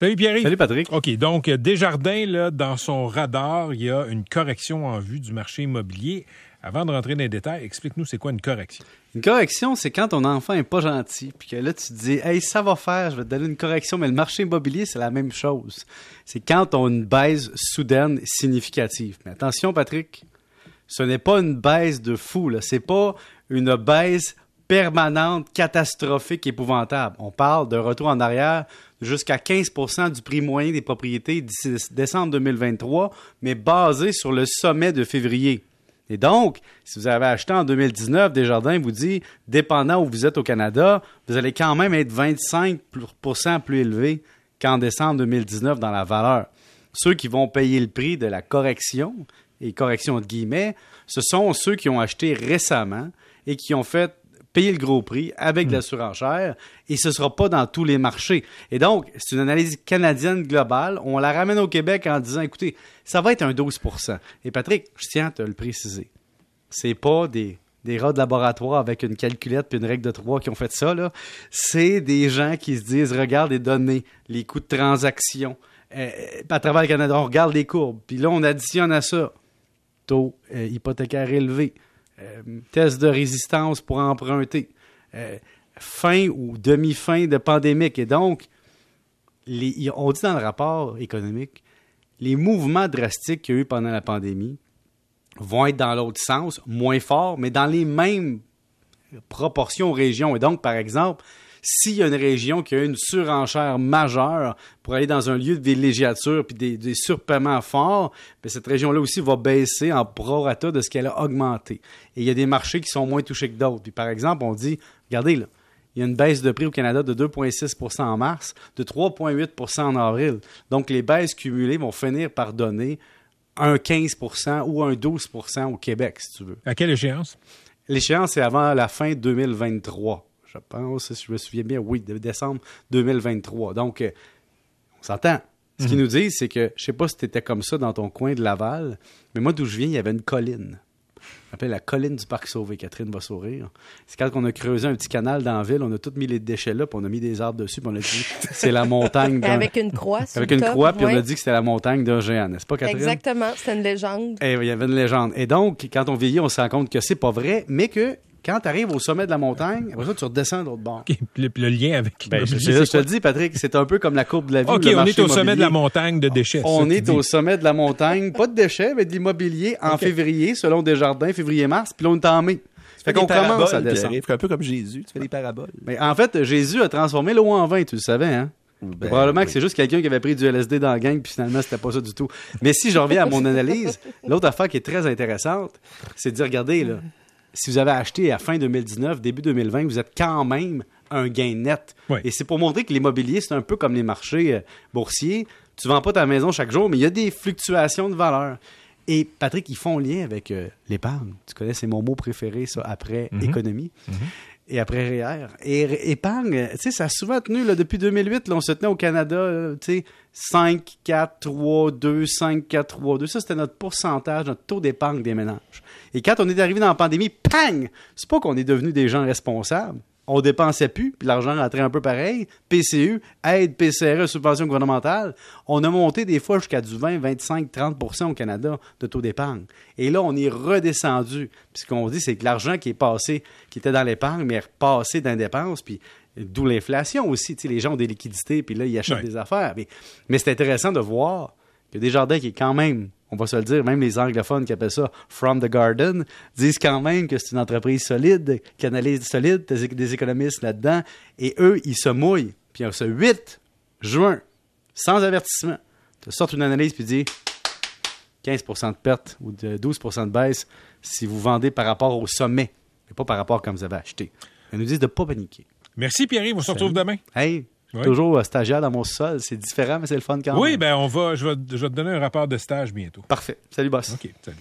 Salut Pierre. Salut Patrick. OK, donc Desjardins, là, dans son radar, il y a une correction en vue du marché immobilier. Avant de rentrer dans les détails, explique-nous c'est quoi une correction. Une correction, c'est quand ton enfant est pas gentil, puis que là tu te dis, hey, ça va faire, je vais te donner une correction, mais le marché immobilier, c'est la même chose. C'est quand on a une baisse soudaine significative. Mais attention, Patrick, ce n'est pas une baisse de fou, là. C'est pas une baisse permanente, catastrophique, épouvantable. On parle d'un retour en arrière jusqu'à 15% du prix moyen des propriétés d'ici décembre 2023, mais basé sur le sommet de février. Et donc, si vous avez acheté en 2019, Desjardins vous dit, dépendant où vous êtes au Canada, vous allez quand même être 25% plus élevé qu'en décembre 2019 dans la valeur. Ceux qui vont payer le prix de la correction, et correction de guillemets, ce sont ceux qui ont acheté récemment et qui ont fait payer le gros prix avec de la hmm. surenchère et ce ne sera pas dans tous les marchés. Et donc, c'est une analyse canadienne globale. On la ramène au Québec en disant, écoutez, ça va être un 12% Et Patrick, je tiens à te le préciser. C'est pas des, des rats de laboratoire avec une calculette puis une règle de trois qui ont fait ça. Là. C'est des gens qui se disent, regarde les données, les coûts de transaction. Euh, à travers le Canada, on regarde les courbes. Puis là, on additionne à ça taux euh, hypothécaire élevé, euh, test de résistance pour emprunter, euh, fin ou demi-fin de pandémique. Et donc, on dit dans le rapport économique, les mouvements drastiques qu'il y a eu pendant la pandémie vont être dans l'autre sens, moins forts, mais dans les mêmes proportions aux régions. Et donc, par exemple, s'il y a une région qui a une surenchère majeure pour aller dans un lieu de villégiature puis des, des surpaiements forts, bien, cette région-là aussi va baisser en prorata de ce qu'elle a augmenté. Et il y a des marchés qui sont moins touchés que d'autres. Puis par exemple, on dit, regardez là, il y a une baisse de prix au Canada de 2,6% en mars, de 3,8% en avril. Donc les baisses cumulées vont finir par donner un 15% ou un 12% au Québec, si tu veux. À quelle échéance? L'échéance, c'est avant la fin 2023 je pense, si je me souviens bien, oui, de décembre 2023. Donc, euh, on s'entend. Ce qu'ils mhm. nous disent, c'est que, je sais pas si tu étais comme ça dans ton coin de Laval, mais moi, d'où je viens, il y avait une colline. On appelle la colline du Parc Sauvé. Catherine va sourire. C'est quand on a creusé un petit canal dans la ville, on a tout mis les déchets là, puis on a mis des arbres dessus, puis on a dit c'est la montagne. Avec une croix. Avec une croix, puis on a dit que c'était la montagne d'un géant, n'est-ce pas, Catherine? Exactement, c'est une légende. Et, eh il y avait une légende. Et donc, quand on vieillit, on se rend compte que c'est pas vrai, mais que quand tu arrives au sommet de la montagne, après ça, tu redescends de l'autre bord. le, lien avec ben, je, te le dis, Patrick, c'est un peu comme la courbe de la vie. OK, on est au sommet de la montagne de déchets. On est au sommet de la montagne, pas de déchets, mais de l'immobilier en février, selon Desjardins, février-mars, puis là, on est en mai. Fait qu'on commence à descendre. un peu comme Jésus, tu fais des paraboles. Mais en fait, Jésus a transformé l'eau en vin, tu le savais, hein? Ben, Probablement que c'est juste quelqu'un qui avait pris du LSD dans la gang, puis finalement, c'était pas ça du tout. Mais si je reviens à mon analyse, l'autre affaire qui est très intéressante, c'est de dire, regardez, là, si vous avez acheté à fin 2019, début 2020, vous êtes quand même un gain net. Et c'est pour montrer que l'immobilier, c'est un peu comme les marchés euh, boursiers. Tu ne vends pas ta maison chaque jour, mais il y a des fluctuations de valeur. Et Patrick, ils font lien avec euh, l'épargne. Tu connais, c'est mon mot préféré, ça, après mhm. économie. Mhm. Et après REER. Et épargne, tu sais, ça a souvent tenu, depuis 2008, là, on se tenait au Canada, tu sais, 5, 4, 3, 2, 5, 4, 3, 2. Ça, c'était notre pourcentage, notre taux d'épargne des ménages. Et quand on est arrivé dans la pandémie, pang! C'est pas qu'on est devenu des gens responsables. On dépensait plus, puis l'argent rentrait un peu pareil. PCU, aide, PCRE, subvention gouvernementale. On a monté des fois jusqu'à du 20, 25, 30% au Canada de taux d'épargne. Et là, on est redescendu. Puis ce qu'on dit, c'est que l'argent qui est passé, qui était dans l'épargne, mais est repassé dans les dépenses, puis d'où l'inflation aussi. Tu sais, les gens ont des liquidités, puis là, ils achètent des affaires. Mais, mais c'est intéressant de voir que Desjardins, qui est quand même on va se le dire, même les anglophones qui appellent ça From the Garden, disent quand même que c'est une entreprise solide, qui analyse solide, des économistes là-dedans, et eux, ils se mouillent. Puis ce 8 juin, sans avertissement, tu sortent une analyse puis dis 15% de perte ou de 12% de baisse si vous vendez par rapport au sommet, et pas par rapport comme vous avez acheté. Ils nous disent de ne pas paniquer. Merci Pierre, on se retrouve demain. Hey, Toujours stagiaire dans mon sol. C'est différent, mais c'est le fun quand même. Oui, ben on va, je vais, je vais te donner un rapport de stage bientôt. Parfait. Salut, boss. OK, salut.